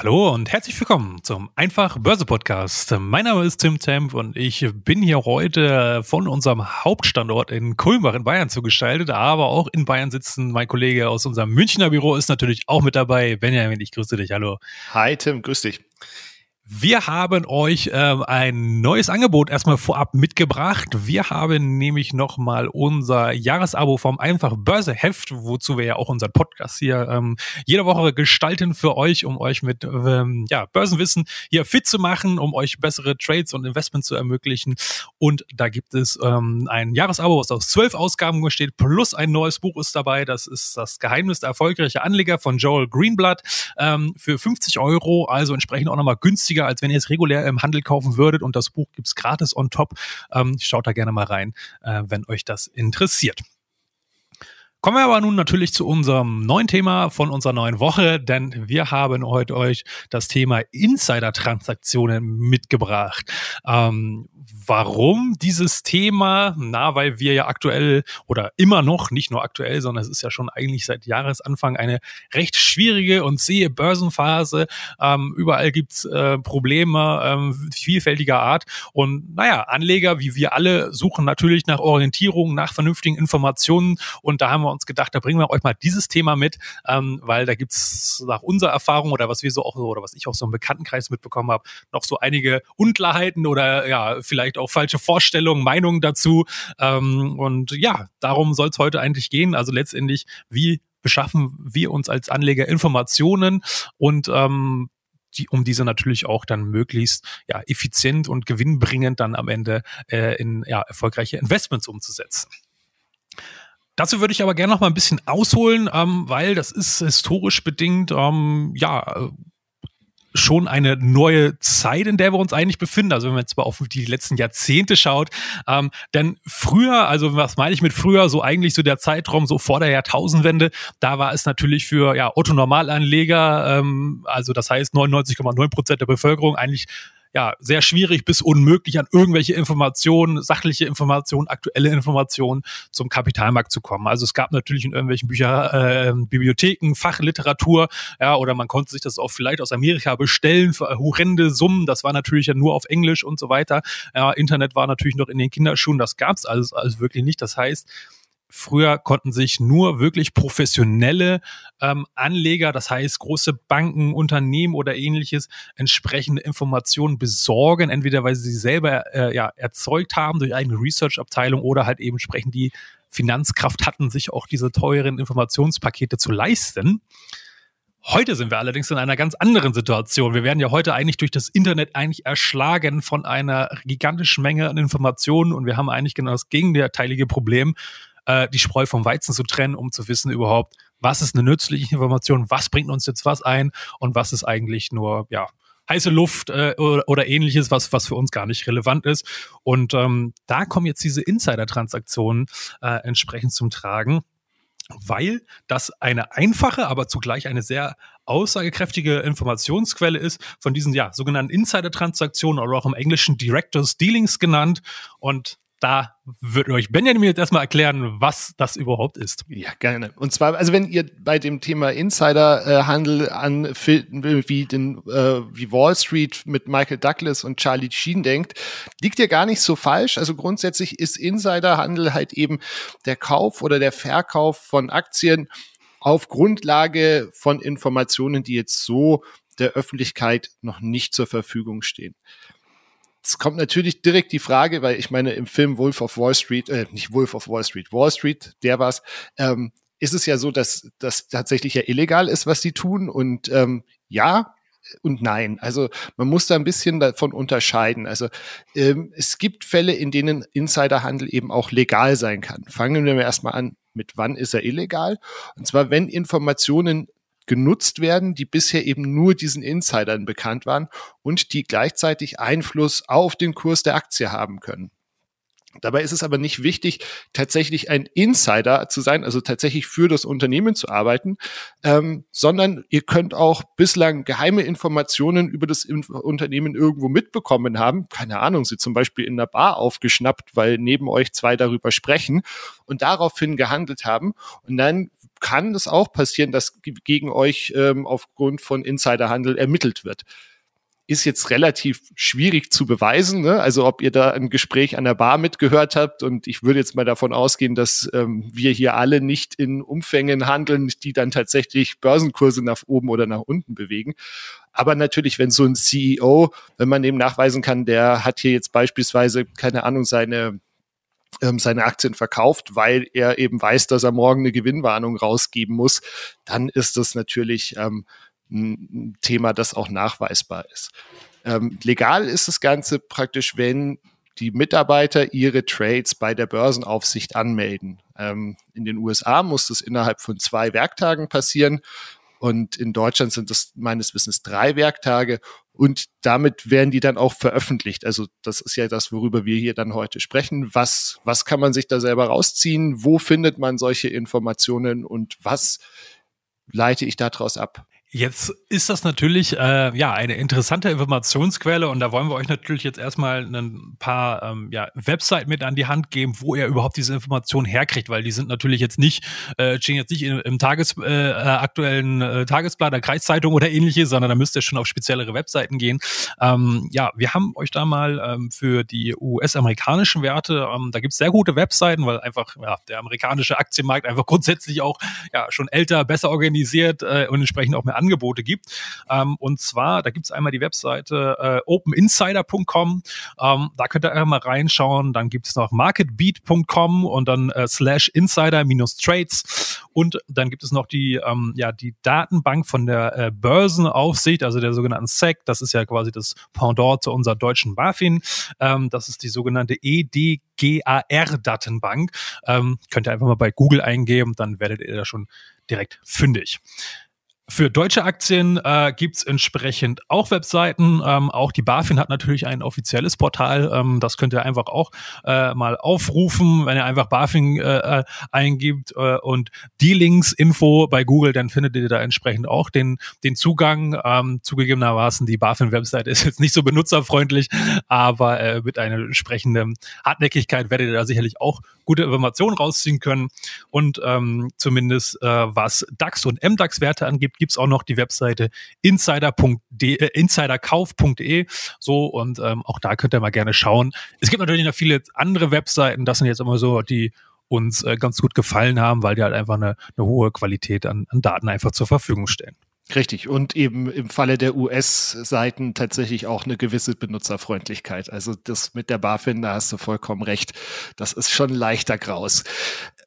Hallo und herzlich willkommen zum Einfach Börse Podcast. Mein Name ist Tim Temp und ich bin hier heute von unserem Hauptstandort in Kulmbach in Bayern zugeschaltet, aber auch in Bayern sitzen mein Kollege aus unserem Münchner Büro ist natürlich auch mit dabei. Benjamin, ich grüße dich. Hallo. Hi Tim, grüß dich. Wir haben euch ähm, ein neues Angebot erstmal vorab mitgebracht. Wir haben nämlich nochmal unser Jahresabo vom Einfach Börse Heft, wozu wir ja auch unseren Podcast hier ähm, jede Woche gestalten für euch, um euch mit ähm, ja, Börsenwissen hier fit zu machen, um euch bessere Trades und Investments zu ermöglichen. Und da gibt es ähm, ein Jahresabo, was aus zwölf Ausgaben besteht, plus ein neues Buch ist dabei. Das ist das Geheimnis der erfolgreichen Anleger von Joel Greenblatt ähm, für 50 Euro, also entsprechend auch nochmal günstiger günstiger, als wenn ihr es regulär im Handel kaufen würdet. Und das Buch gibt's gratis on top. Ähm, schaut da gerne mal rein, äh, wenn euch das interessiert. Kommen wir aber nun natürlich zu unserem neuen Thema von unserer neuen Woche, denn wir haben heute euch das Thema Insider-Transaktionen mitgebracht. Ähm, warum dieses Thema? Na, weil wir ja aktuell oder immer noch, nicht nur aktuell, sondern es ist ja schon eigentlich seit Jahresanfang eine recht schwierige und zähe Börsenphase. Ähm, überall gibt's äh, Probleme ähm, vielfältiger Art. Und naja, Anleger wie wir alle suchen natürlich nach Orientierung, nach vernünftigen Informationen und da haben wir wir uns gedacht, da bringen wir euch mal dieses Thema mit, ähm, weil da gibt's nach unserer Erfahrung oder was wir so auch oder was ich auch so im Bekanntenkreis mitbekommen habe, noch so einige Unklarheiten oder ja, vielleicht auch falsche Vorstellungen, Meinungen dazu. Ähm, und ja, darum soll es heute eigentlich gehen. Also letztendlich, wie beschaffen wir uns als Anleger Informationen und ähm, die, um diese natürlich auch dann möglichst ja, effizient und gewinnbringend dann am Ende äh, in ja, erfolgreiche Investments umzusetzen. Dazu würde ich aber gerne noch mal ein bisschen ausholen, ähm, weil das ist historisch bedingt, ähm, ja, schon eine neue Zeit, in der wir uns eigentlich befinden. Also wenn man jetzt mal auf die letzten Jahrzehnte schaut. Ähm, denn früher, also was meine ich mit früher, so eigentlich so der Zeitraum so vor der Jahrtausendwende, da war es natürlich für ja, Otto Normalanleger, ähm, also das heißt 99,9 Prozent der Bevölkerung eigentlich ja, sehr schwierig bis unmöglich an irgendwelche Informationen, sachliche Informationen, aktuelle Informationen zum Kapitalmarkt zu kommen. Also es gab natürlich in irgendwelchen Bücher, äh, Bibliotheken, Fachliteratur, ja, oder man konnte sich das auch vielleicht aus Amerika bestellen für horrende Summen. Das war natürlich ja nur auf Englisch und so weiter. Ja, Internet war natürlich noch in den Kinderschuhen, das gab's alles, alles wirklich nicht. Das heißt, Früher konnten sich nur wirklich professionelle ähm, Anleger, das heißt große Banken, Unternehmen oder ähnliches, entsprechende Informationen besorgen, entweder weil sie sie selber äh, ja, erzeugt haben durch eigene Research-Abteilung oder halt eben entsprechend die Finanzkraft hatten, sich auch diese teuren Informationspakete zu leisten. Heute sind wir allerdings in einer ganz anderen Situation. Wir werden ja heute eigentlich durch das Internet eigentlich erschlagen von einer gigantischen Menge an Informationen und wir haben eigentlich genau das gegenteilige Problem äh, die Spreu vom Weizen zu trennen, um zu wissen überhaupt, was ist eine nützliche Information, was bringt uns jetzt was ein und was ist eigentlich nur, ja, heiße Luft äh, oder, oder, ähnliches, was, was für uns gar nicht relevant ist. Und ähm, da kommen jetzt diese Insider-Transaktionen äh, entsprechend zum Tragen weil das eine einfache, aber zugleich eine sehr aussagekräftige Informationsquelle ist von diesen ja sogenannten Insider-Transaktionen oder auch im Englischen Directors Dealings genannt. Und da wird euch Benjamin jetzt erstmal erklären, was das überhaupt ist. Ja, gerne. Und zwar, also wenn ihr bei dem Thema Insiderhandel an wie den äh, wie Wall Street mit Michael Douglas und Charlie Sheen denkt, liegt ihr gar nicht so falsch. Also grundsätzlich ist Insiderhandel halt eben der Kauf oder der Verkauf von Aktien auf Grundlage von Informationen, die jetzt so der Öffentlichkeit noch nicht zur Verfügung stehen. Jetzt kommt natürlich direkt die Frage, weil ich meine, im Film Wolf of Wall Street, äh, nicht Wolf of Wall Street, Wall Street, der war's, ähm, ist es ja so, dass das tatsächlich ja illegal ist, was die tun. Und ähm, ja, und nein. Also man muss da ein bisschen davon unterscheiden. Also ähm, es gibt Fälle, in denen Insiderhandel eben auch legal sein kann. Fangen wir erstmal an, mit wann ist er illegal? Und zwar, wenn Informationen genutzt werden, die bisher eben nur diesen Insidern bekannt waren und die gleichzeitig Einfluss auf den Kurs der Aktie haben können. Dabei ist es aber nicht wichtig, tatsächlich ein Insider zu sein, also tatsächlich für das Unternehmen zu arbeiten, ähm, sondern ihr könnt auch bislang geheime Informationen über das Inf Unternehmen irgendwo mitbekommen haben. Keine Ahnung, sie zum Beispiel in einer Bar aufgeschnappt, weil neben euch zwei darüber sprechen und daraufhin gehandelt haben. Und dann kann es auch passieren, dass gegen euch ähm, aufgrund von Insiderhandel ermittelt wird ist jetzt relativ schwierig zu beweisen. Ne? Also ob ihr da ein Gespräch an der Bar mitgehört habt und ich würde jetzt mal davon ausgehen, dass ähm, wir hier alle nicht in Umfängen handeln, die dann tatsächlich Börsenkurse nach oben oder nach unten bewegen. Aber natürlich, wenn so ein CEO, wenn man dem nachweisen kann, der hat hier jetzt beispielsweise, keine Ahnung, seine seine Aktien verkauft, weil er eben weiß, dass er morgen eine Gewinnwarnung rausgeben muss, dann ist das natürlich ähm, ein Thema, das auch nachweisbar ist. Ähm, legal ist das Ganze praktisch, wenn die Mitarbeiter ihre Trades bei der Börsenaufsicht anmelden. Ähm, in den USA muss das innerhalb von zwei Werktagen passieren und in Deutschland sind das meines Wissens drei Werktage und damit werden die dann auch veröffentlicht. Also das ist ja das, worüber wir hier dann heute sprechen. Was, was kann man sich da selber rausziehen? Wo findet man solche Informationen und was leite ich daraus ab? Jetzt ist das natürlich äh, ja eine interessante Informationsquelle und da wollen wir euch natürlich jetzt erstmal ein paar ähm, ja, Webseiten mit an die Hand geben, wo ihr überhaupt diese Informationen herkriegt, weil die sind natürlich jetzt nicht äh, stehen jetzt nicht im, im Tages äh, aktuellen äh, Tagesblatt der Kreiszeitung oder ähnliches, sondern da müsst ihr schon auf speziellere Webseiten gehen. Ähm, ja, wir haben euch da mal ähm, für die US-amerikanischen Werte, ähm, da gibt's sehr gute Webseiten, weil einfach ja, der amerikanische Aktienmarkt einfach grundsätzlich auch ja schon älter, besser organisiert äh, und entsprechend auch mehr Angebote gibt. Ähm, und zwar, da gibt es einmal die Webseite äh, openinsider.com. Ähm, da könnt ihr einfach mal reinschauen. Dann gibt es noch marketbeat.com und dann äh, slash insider minus trades. Und dann gibt es noch die, ähm, ja, die Datenbank von der äh, Börsenaufsicht, also der sogenannten SEC. Das ist ja quasi das Pendant zu unserer deutschen BaFin. Ähm, das ist die sogenannte EDGAR-Datenbank. Ähm, könnt ihr einfach mal bei Google eingeben, dann werdet ihr da schon direkt fündig. Für deutsche Aktien äh, gibt entsprechend auch Webseiten. Ähm, auch die BaFin hat natürlich ein offizielles Portal. Ähm, das könnt ihr einfach auch äh, mal aufrufen, wenn ihr einfach BaFin äh, eingibt äh, und die Links Info bei Google, dann findet ihr da entsprechend auch den, den Zugang. Ähm, zugegebenermaßen, die BaFin-Webseite ist jetzt nicht so benutzerfreundlich, aber äh, mit einer entsprechenden Hartnäckigkeit werdet ihr da sicherlich auch gute Informationen rausziehen können. Und ähm, zumindest äh, was DAX und MDAX-Werte angibt, gibt's auch noch die Webseite insider.de, äh, insiderkauf.de. So, und ähm, auch da könnt ihr mal gerne schauen. Es gibt natürlich noch viele andere Webseiten, das sind jetzt immer so die uns äh, ganz gut gefallen haben, weil die halt einfach eine, eine hohe Qualität an, an Daten einfach zur Verfügung stellen. Richtig. Und eben im Falle der US-Seiten tatsächlich auch eine gewisse Benutzerfreundlichkeit. Also das mit der BaFin, da hast du vollkommen recht. Das ist schon leichter Graus.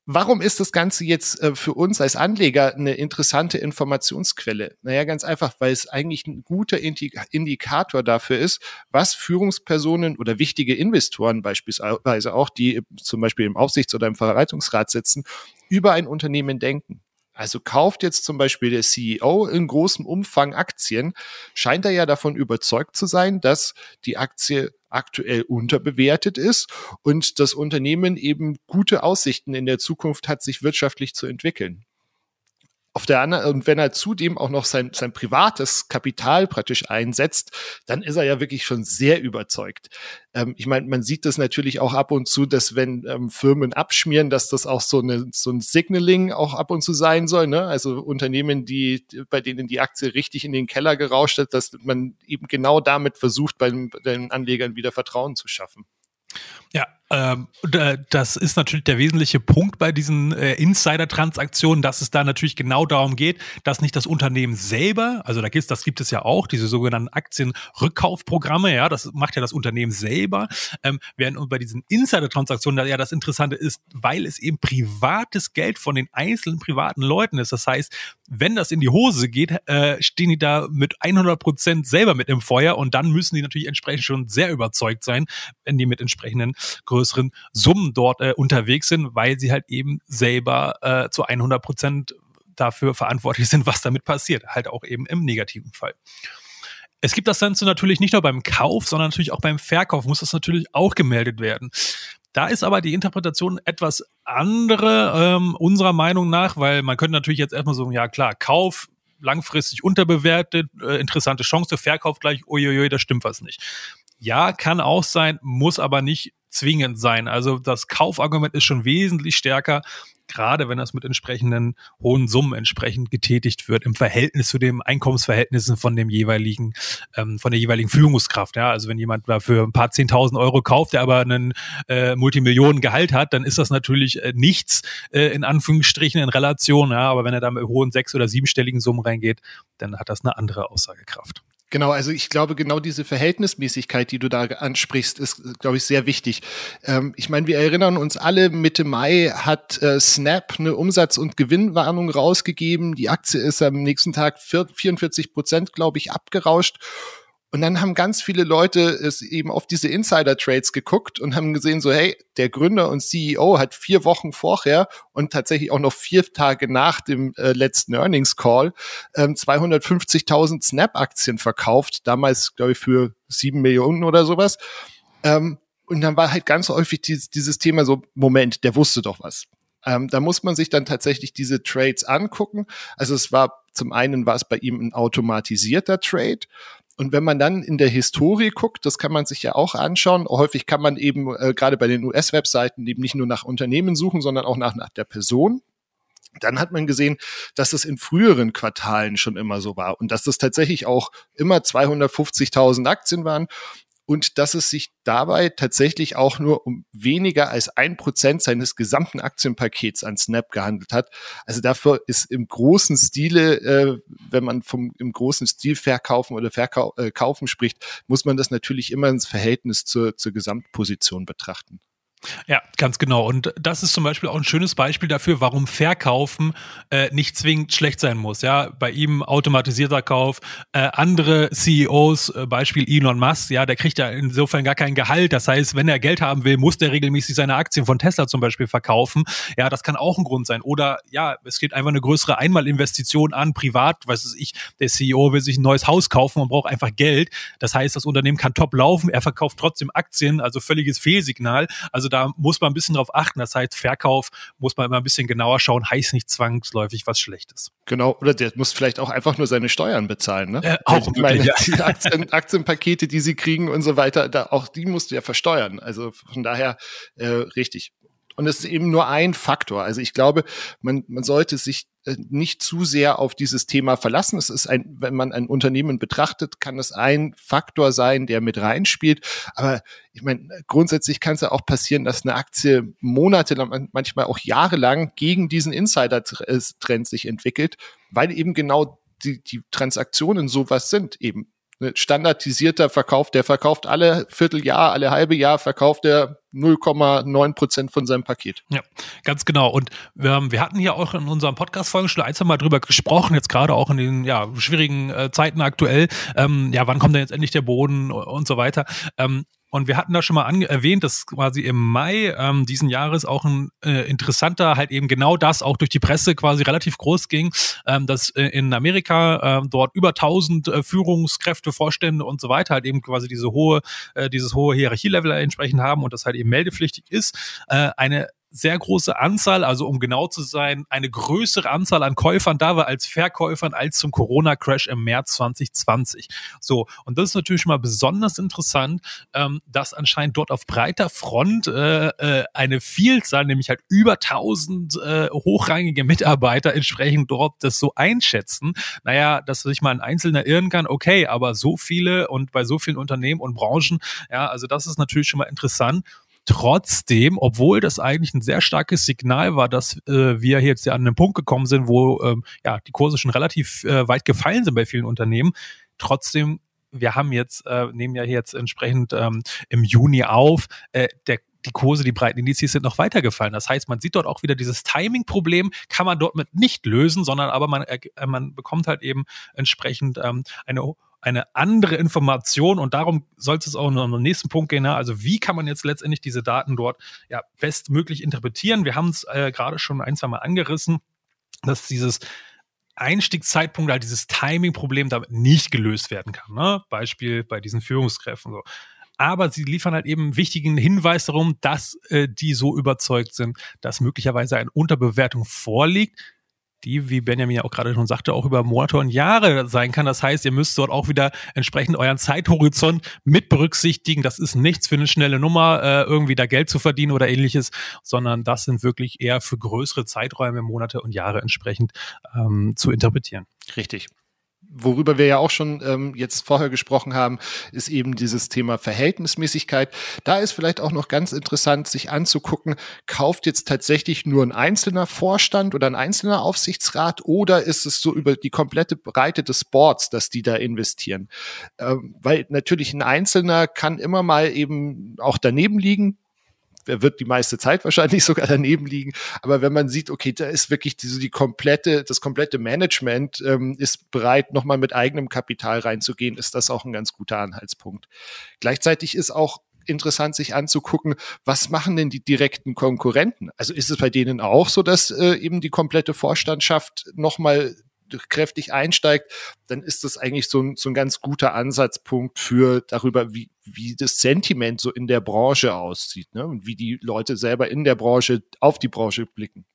Warum ist das Ganze jetzt äh, für uns als Anleger eine interessante Informationsquelle? Naja, ganz einfach, weil es eigentlich ein guter Indikator dafür ist, was Führungspersonen oder wichtige Investoren beispielsweise auch, die zum Beispiel im Aufsichts- oder im Verwaltungsrat sitzen, über ein Unternehmen denken. Also kauft jetzt zum Beispiel der CEO in großem Umfang Aktien, scheint er ja davon überzeugt zu sein, dass die Aktie aktuell unterbewertet ist und das Unternehmen eben gute Aussichten in der Zukunft hat, sich wirtschaftlich zu entwickeln. Auf der anderen, und wenn er zudem auch noch sein, sein privates Kapital praktisch einsetzt, dann ist er ja wirklich schon sehr überzeugt. Ähm, ich meine, man sieht das natürlich auch ab und zu, dass wenn ähm, Firmen abschmieren, dass das auch so, eine, so ein Signaling auch ab und zu sein soll. Ne? Also Unternehmen, die, bei denen die Aktie richtig in den Keller gerauscht hat, dass man eben genau damit versucht, bei den, bei den Anlegern wieder Vertrauen zu schaffen. Ja, ähm, das ist natürlich der wesentliche Punkt bei diesen äh, Insider-Transaktionen, dass es da natürlich genau darum geht, dass nicht das Unternehmen selber, also da gibt das gibt es ja auch, diese sogenannten Aktienrückkaufprogramme, ja, das macht ja das Unternehmen selber, ähm, während bei diesen Insider-Transaktionen ja das Interessante ist, weil es eben privates Geld von den einzelnen privaten Leuten ist. Das heißt, wenn das in die Hose geht, äh, stehen die da mit 100 Prozent selber mit im Feuer und dann müssen die natürlich entsprechend schon sehr überzeugt sein, wenn die mit entsprechenden größeren Summen dort äh, unterwegs sind, weil sie halt eben selber äh, zu 100 Prozent dafür verantwortlich sind, was damit passiert. Halt auch eben im negativen Fall. Es gibt das Ganze natürlich nicht nur beim Kauf, sondern natürlich auch beim Verkauf muss das natürlich auch gemeldet werden. Da ist aber die Interpretation etwas andere ähm, unserer Meinung nach, weil man könnte natürlich jetzt erstmal so, ja klar, Kauf langfristig unterbewertet, äh, interessante Chance, Verkauf gleich, uiuiui, da stimmt was nicht. Ja, kann auch sein, muss aber nicht zwingend sein. Also das Kaufargument ist schon wesentlich stärker, gerade wenn das mit entsprechenden hohen Summen entsprechend getätigt wird im Verhältnis zu den Einkommensverhältnissen von dem jeweiligen, ähm, von der jeweiligen Führungskraft. Ja, also wenn jemand dafür ein paar zehntausend Euro kauft, der aber einen äh, Multimillionengehalt hat, dann ist das natürlich äh, nichts äh, in Anführungsstrichen in Relation. Ja, aber wenn er da mit hohen sechs- oder siebenstelligen Summen reingeht, dann hat das eine andere Aussagekraft. Genau, also ich glaube, genau diese Verhältnismäßigkeit, die du da ansprichst, ist, glaube ich, sehr wichtig. Ähm, ich meine, wir erinnern uns alle, Mitte Mai hat äh, Snap eine Umsatz- und Gewinnwarnung rausgegeben. Die Aktie ist am nächsten Tag 44 Prozent, glaube ich, abgerauscht. Und dann haben ganz viele Leute es eben auf diese Insider-Trades geguckt und haben gesehen, so, hey, der Gründer und CEO hat vier Wochen vorher und tatsächlich auch noch vier Tage nach dem äh, letzten Earnings Call ähm, 250.000 Snap-Aktien verkauft, damals, glaube ich, für sieben Millionen oder sowas. Ähm, und dann war halt ganz häufig dieses, dieses Thema so, Moment, der wusste doch was. Ähm, da muss man sich dann tatsächlich diese Trades angucken. Also es war zum einen war es bei ihm ein automatisierter Trade und wenn man dann in der Historie guckt, das kann man sich ja auch anschauen. Häufig kann man eben äh, gerade bei den US-Webseiten eben nicht nur nach Unternehmen suchen, sondern auch nach, nach der Person. Dann hat man gesehen, dass es in früheren Quartalen schon immer so war und dass das tatsächlich auch immer 250.000 Aktien waren und dass es sich dabei tatsächlich auch nur um weniger als ein Prozent seines gesamten Aktienpakets an Snap gehandelt hat. Also dafür ist im großen Stile, äh, wenn man vom im großen Stil verkaufen oder verkaufen äh, spricht, muss man das natürlich immer ins Verhältnis zur, zur Gesamtposition betrachten. Ja, ganz genau. Und das ist zum Beispiel auch ein schönes Beispiel dafür, warum Verkaufen äh, nicht zwingend schlecht sein muss. Ja, bei ihm automatisierter Kauf, äh, andere CEOs, äh, Beispiel Elon Musk, ja, der kriegt ja insofern gar kein Gehalt. Das heißt, wenn er Geld haben will, muss der regelmäßig seine Aktien von Tesla zum Beispiel verkaufen. Ja, das kann auch ein Grund sein. Oder ja, es geht einfach eine größere Einmalinvestition an, privat, weiß es ich, der CEO will sich ein neues Haus kaufen und braucht einfach Geld. Das heißt, das Unternehmen kann top laufen, er verkauft trotzdem Aktien, also völliges Fehlsignal. Also da muss man ein bisschen drauf achten. Das heißt, Verkauf muss man immer ein bisschen genauer schauen, heißt nicht zwangsläufig was Schlechtes. Genau, oder der muss vielleicht auch einfach nur seine Steuern bezahlen. Ne? Äh, auch ich meine, ja. die Aktien, Aktienpakete, die sie kriegen und so weiter, da, auch die musst du ja versteuern. Also von daher äh, richtig. Und es ist eben nur ein Faktor. Also ich glaube, man, man sollte sich äh, nicht zu sehr auf dieses Thema verlassen. Es ist ein, wenn man ein Unternehmen betrachtet, kann es ein Faktor sein, der mit reinspielt. Aber ich meine, grundsätzlich kann es ja auch passieren, dass eine Aktie monatelang, manchmal auch jahrelang gegen diesen Insider-Trend sich entwickelt, weil eben genau die, die Transaktionen sowas sind, eben standardisierter Verkauf, der verkauft alle Vierteljahr, alle halbe Jahr verkauft er 0,9 Prozent von seinem Paket. Ja, ganz genau. Und wir, wir hatten hier auch in unserem Podcast-Folgen schon ein, Mal drüber gesprochen, jetzt gerade auch in den ja, schwierigen äh, Zeiten aktuell. Ähm, ja, wann kommt denn jetzt endlich der Boden und so weiter? Ähm, und wir hatten da schon mal erwähnt, dass quasi im Mai ähm, diesen Jahres auch ein äh, interessanter, halt eben genau das auch durch die Presse quasi relativ groß ging, ähm, dass äh, in Amerika äh, dort über 1000 äh, Führungskräfte, Vorstände und so weiter halt eben quasi diese hohe, äh, dieses hohe Hierarchielevel entsprechend haben und das halt eben meldepflichtig ist. Äh, eine sehr große Anzahl, also um genau zu sein, eine größere Anzahl an Käufern da war als Verkäufern als zum Corona-Crash im März 2020. So, und das ist natürlich mal besonders interessant, ähm, dass anscheinend dort auf breiter Front äh, äh, eine Vielzahl, nämlich halt über 1000 äh, hochrangige Mitarbeiter entsprechend dort das so einschätzen. Naja, dass sich mal ein Einzelner irren kann, okay, aber so viele und bei so vielen Unternehmen und Branchen, ja, also das ist natürlich schon mal interessant. Trotzdem, obwohl das eigentlich ein sehr starkes Signal war, dass äh, wir jetzt ja an einen Punkt gekommen sind, wo ähm, ja die Kurse schon relativ äh, weit gefallen sind bei vielen Unternehmen, trotzdem wir haben jetzt, äh, nehmen ja jetzt entsprechend ähm, im Juni auf, äh, der die Kurse, die breiten Indizes sind noch weiter gefallen. Das heißt, man sieht dort auch wieder dieses Timing-Problem, kann man dort mit nicht lösen, sondern aber man, äh, man bekommt halt eben entsprechend ähm, eine eine andere Information und darum sollte es auch noch am nächsten Punkt gehen. Ja? Also wie kann man jetzt letztendlich diese Daten dort ja bestmöglich interpretieren? Wir haben es äh, gerade schon ein, zwei Mal angerissen, dass dieses Einstiegszeitpunkt, halt dieses Timing-Problem damit nicht gelöst werden kann. Ne? Beispiel bei diesen Führungskräften so. aber sie liefern halt eben wichtigen Hinweis darum, dass äh, die so überzeugt sind, dass möglicherweise eine Unterbewertung vorliegt die, wie Benjamin ja auch gerade schon sagte, auch über Monate und Jahre sein kann. Das heißt, ihr müsst dort auch wieder entsprechend euren Zeithorizont mit berücksichtigen. Das ist nichts für eine schnelle Nummer, äh, irgendwie da Geld zu verdienen oder ähnliches, sondern das sind wirklich eher für größere Zeiträume, Monate und Jahre entsprechend ähm, zu interpretieren. Richtig worüber wir ja auch schon ähm, jetzt vorher gesprochen haben, ist eben dieses Thema Verhältnismäßigkeit. Da ist vielleicht auch noch ganz interessant, sich anzugucken, kauft jetzt tatsächlich nur ein einzelner Vorstand oder ein einzelner Aufsichtsrat oder ist es so über die komplette Breite des Boards, dass die da investieren? Ähm, weil natürlich ein Einzelner kann immer mal eben auch daneben liegen, er wird die meiste Zeit wahrscheinlich sogar daneben liegen. Aber wenn man sieht, okay, da ist wirklich die, die komplette, das komplette Management ähm, ist bereit, nochmal mit eigenem Kapital reinzugehen, ist das auch ein ganz guter Anhaltspunkt. Gleichzeitig ist auch interessant, sich anzugucken, was machen denn die direkten Konkurrenten? Also ist es bei denen auch so, dass äh, eben die komplette Vorstandschaft nochmal kräftig einsteigt, dann ist das eigentlich so ein, so ein ganz guter Ansatzpunkt für darüber, wie, wie das Sentiment so in der Branche aussieht ne? und wie die Leute selber in der Branche auf die Branche blicken.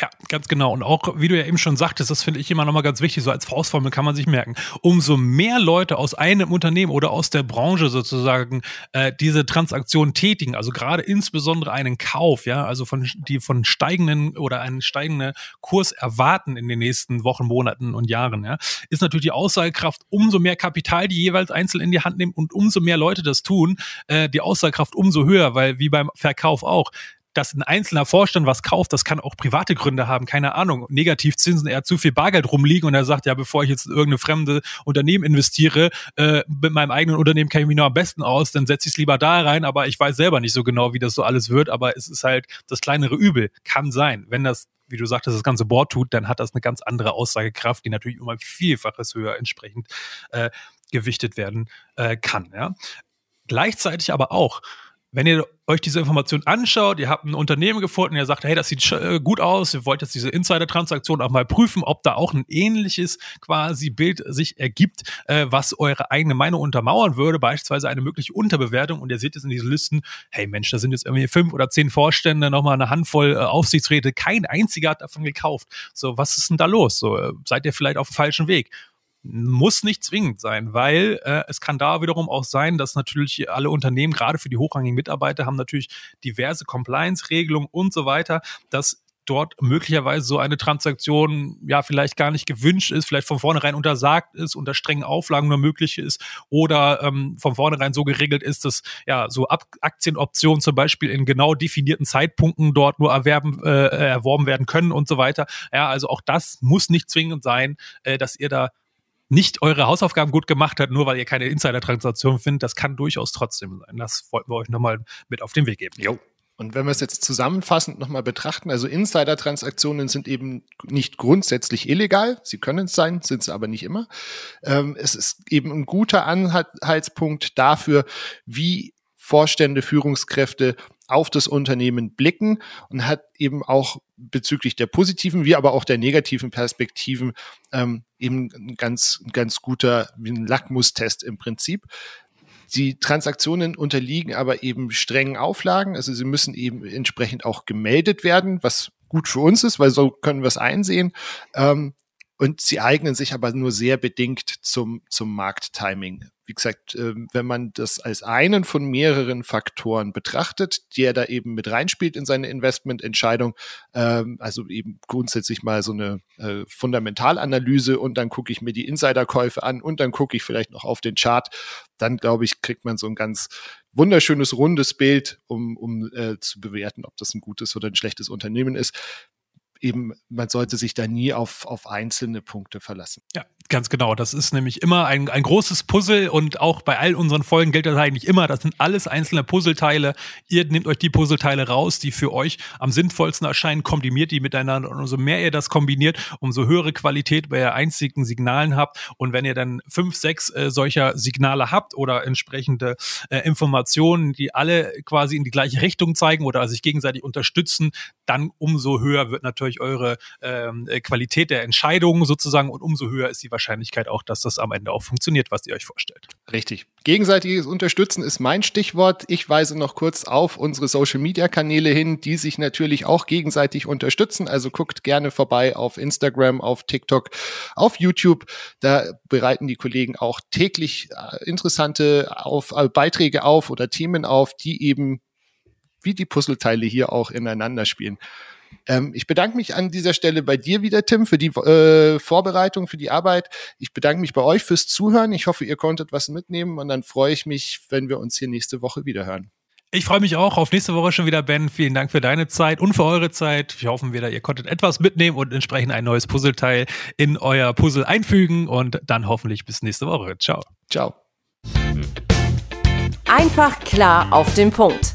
Ja, ganz genau. Und auch, wie du ja eben schon sagtest, das finde ich immer nochmal ganz wichtig, so als Faustformel kann man sich merken. Umso mehr Leute aus einem Unternehmen oder aus der Branche sozusagen äh, diese Transaktion tätigen, also gerade insbesondere einen Kauf, ja, also von die von steigenden oder einen steigenden Kurs erwarten in den nächsten Wochen, Monaten und Jahren, ja, ist natürlich die Aussagekraft, umso mehr Kapital die jeweils einzeln in die Hand nehmen und umso mehr Leute das tun, äh, die Aussagekraft umso höher, weil wie beim Verkauf auch, dass ein einzelner Vorstand was kauft, das kann auch private Gründe haben, keine Ahnung. Negativzinsen, er hat zu viel Bargeld rumliegen und er sagt, ja, bevor ich jetzt in irgendeine fremde Unternehmen investiere, äh, mit meinem eigenen Unternehmen kenne ich mich noch am besten aus, dann setze ich es lieber da rein, aber ich weiß selber nicht so genau, wie das so alles wird, aber es ist halt das kleinere Übel. Kann sein. Wenn das wie du sagtest, das ganze Board tut, dann hat das eine ganz andere Aussagekraft, die natürlich um ein Vielfaches höher entsprechend äh, gewichtet werden äh, kann. Ja? Gleichzeitig aber auch, wenn ihr euch diese Information anschaut, ihr habt ein Unternehmen gefunden, ihr sagt, hey, das sieht äh, gut aus, ihr wollt jetzt diese Insider-Transaktion auch mal prüfen, ob da auch ein ähnliches quasi Bild sich ergibt, äh, was eure eigene Meinung untermauern würde, beispielsweise eine mögliche Unterbewertung und ihr seht jetzt in diesen Listen, hey Mensch, da sind jetzt irgendwie fünf oder zehn Vorstände, nochmal eine Handvoll äh, Aufsichtsräte, kein einziger hat davon gekauft. So, was ist denn da los? So, äh, seid ihr vielleicht auf dem falschen Weg? Muss nicht zwingend sein, weil äh, es kann da wiederum auch sein, dass natürlich alle Unternehmen, gerade für die hochrangigen Mitarbeiter, haben natürlich diverse Compliance-Regelungen und so weiter, dass dort möglicherweise so eine Transaktion ja vielleicht gar nicht gewünscht ist, vielleicht von vornherein untersagt ist, unter strengen Auflagen nur möglich ist oder ähm, von vornherein so geregelt ist, dass ja so Ab Aktienoptionen zum Beispiel in genau definierten Zeitpunkten dort nur erwerben, äh, erworben werden können und so weiter. Ja, also auch das muss nicht zwingend sein, äh, dass ihr da nicht eure Hausaufgaben gut gemacht hat, nur weil ihr keine Insider-Transaktion findet, das kann durchaus trotzdem sein. Das wollten wir euch nochmal mit auf den Weg geben. Jo. Und wenn wir es jetzt zusammenfassend nochmal betrachten, also Insider-Transaktionen sind eben nicht grundsätzlich illegal. Sie können es sein, sind es aber nicht immer. Ähm, es ist eben ein guter Anhaltspunkt dafür, wie Vorstände, Führungskräfte auf das Unternehmen blicken und hat eben auch bezüglich der positiven wie aber auch der negativen Perspektiven ähm, eben ein ganz, ganz guter Lackmustest im Prinzip. Die Transaktionen unterliegen aber eben strengen Auflagen, also sie müssen eben entsprechend auch gemeldet werden, was gut für uns ist, weil so können wir es einsehen. Ähm, und sie eignen sich aber nur sehr bedingt zum, zum Markttiming. Wie gesagt, ähm, wenn man das als einen von mehreren Faktoren betrachtet, der da eben mit reinspielt in seine Investmententscheidung, ähm, also eben grundsätzlich mal so eine äh, Fundamentalanalyse und dann gucke ich mir die Insiderkäufe an und dann gucke ich vielleicht noch auf den Chart, dann glaube ich, kriegt man so ein ganz wunderschönes rundes Bild, um, um äh, zu bewerten, ob das ein gutes oder ein schlechtes Unternehmen ist eben, man sollte sich da nie auf, auf einzelne Punkte verlassen. Ja, ganz genau. Das ist nämlich immer ein, ein großes Puzzle und auch bei all unseren Folgen gilt das eigentlich immer. Das sind alles einzelne Puzzleteile. Ihr nehmt euch die Puzzleteile raus, die für euch am sinnvollsten erscheinen, kombiniert die miteinander und umso mehr ihr das kombiniert, umso höhere Qualität bei einzigen Signalen habt. Und wenn ihr dann fünf, sechs äh, solcher Signale habt oder entsprechende äh, Informationen, die alle quasi in die gleiche Richtung zeigen oder sich gegenseitig unterstützen, dann umso höher wird natürlich natürlich eure ähm, äh, Qualität der Entscheidungen sozusagen und umso höher ist die Wahrscheinlichkeit auch, dass das am Ende auch funktioniert, was ihr euch vorstellt. Richtig. Gegenseitiges Unterstützen ist mein Stichwort. Ich weise noch kurz auf unsere Social Media Kanäle hin, die sich natürlich auch gegenseitig unterstützen. Also guckt gerne vorbei auf Instagram, auf TikTok, auf YouTube. Da bereiten die Kollegen auch täglich äh, interessante auf, äh, Beiträge auf oder Themen auf, die eben wie die Puzzleteile hier auch ineinander spielen. Ähm, ich bedanke mich an dieser Stelle bei dir wieder, Tim, für die äh, Vorbereitung, für die Arbeit. Ich bedanke mich bei euch fürs Zuhören. Ich hoffe, ihr konntet was mitnehmen und dann freue ich mich, wenn wir uns hier nächste Woche wieder hören. Ich freue mich auch auf nächste Woche schon wieder, Ben. Vielen Dank für deine Zeit und für eure Zeit. Wir hoffen wieder, ihr konntet etwas mitnehmen und entsprechend ein neues Puzzleteil in euer Puzzle einfügen und dann hoffentlich bis nächste Woche. Ciao. Ciao. Einfach klar auf den Punkt.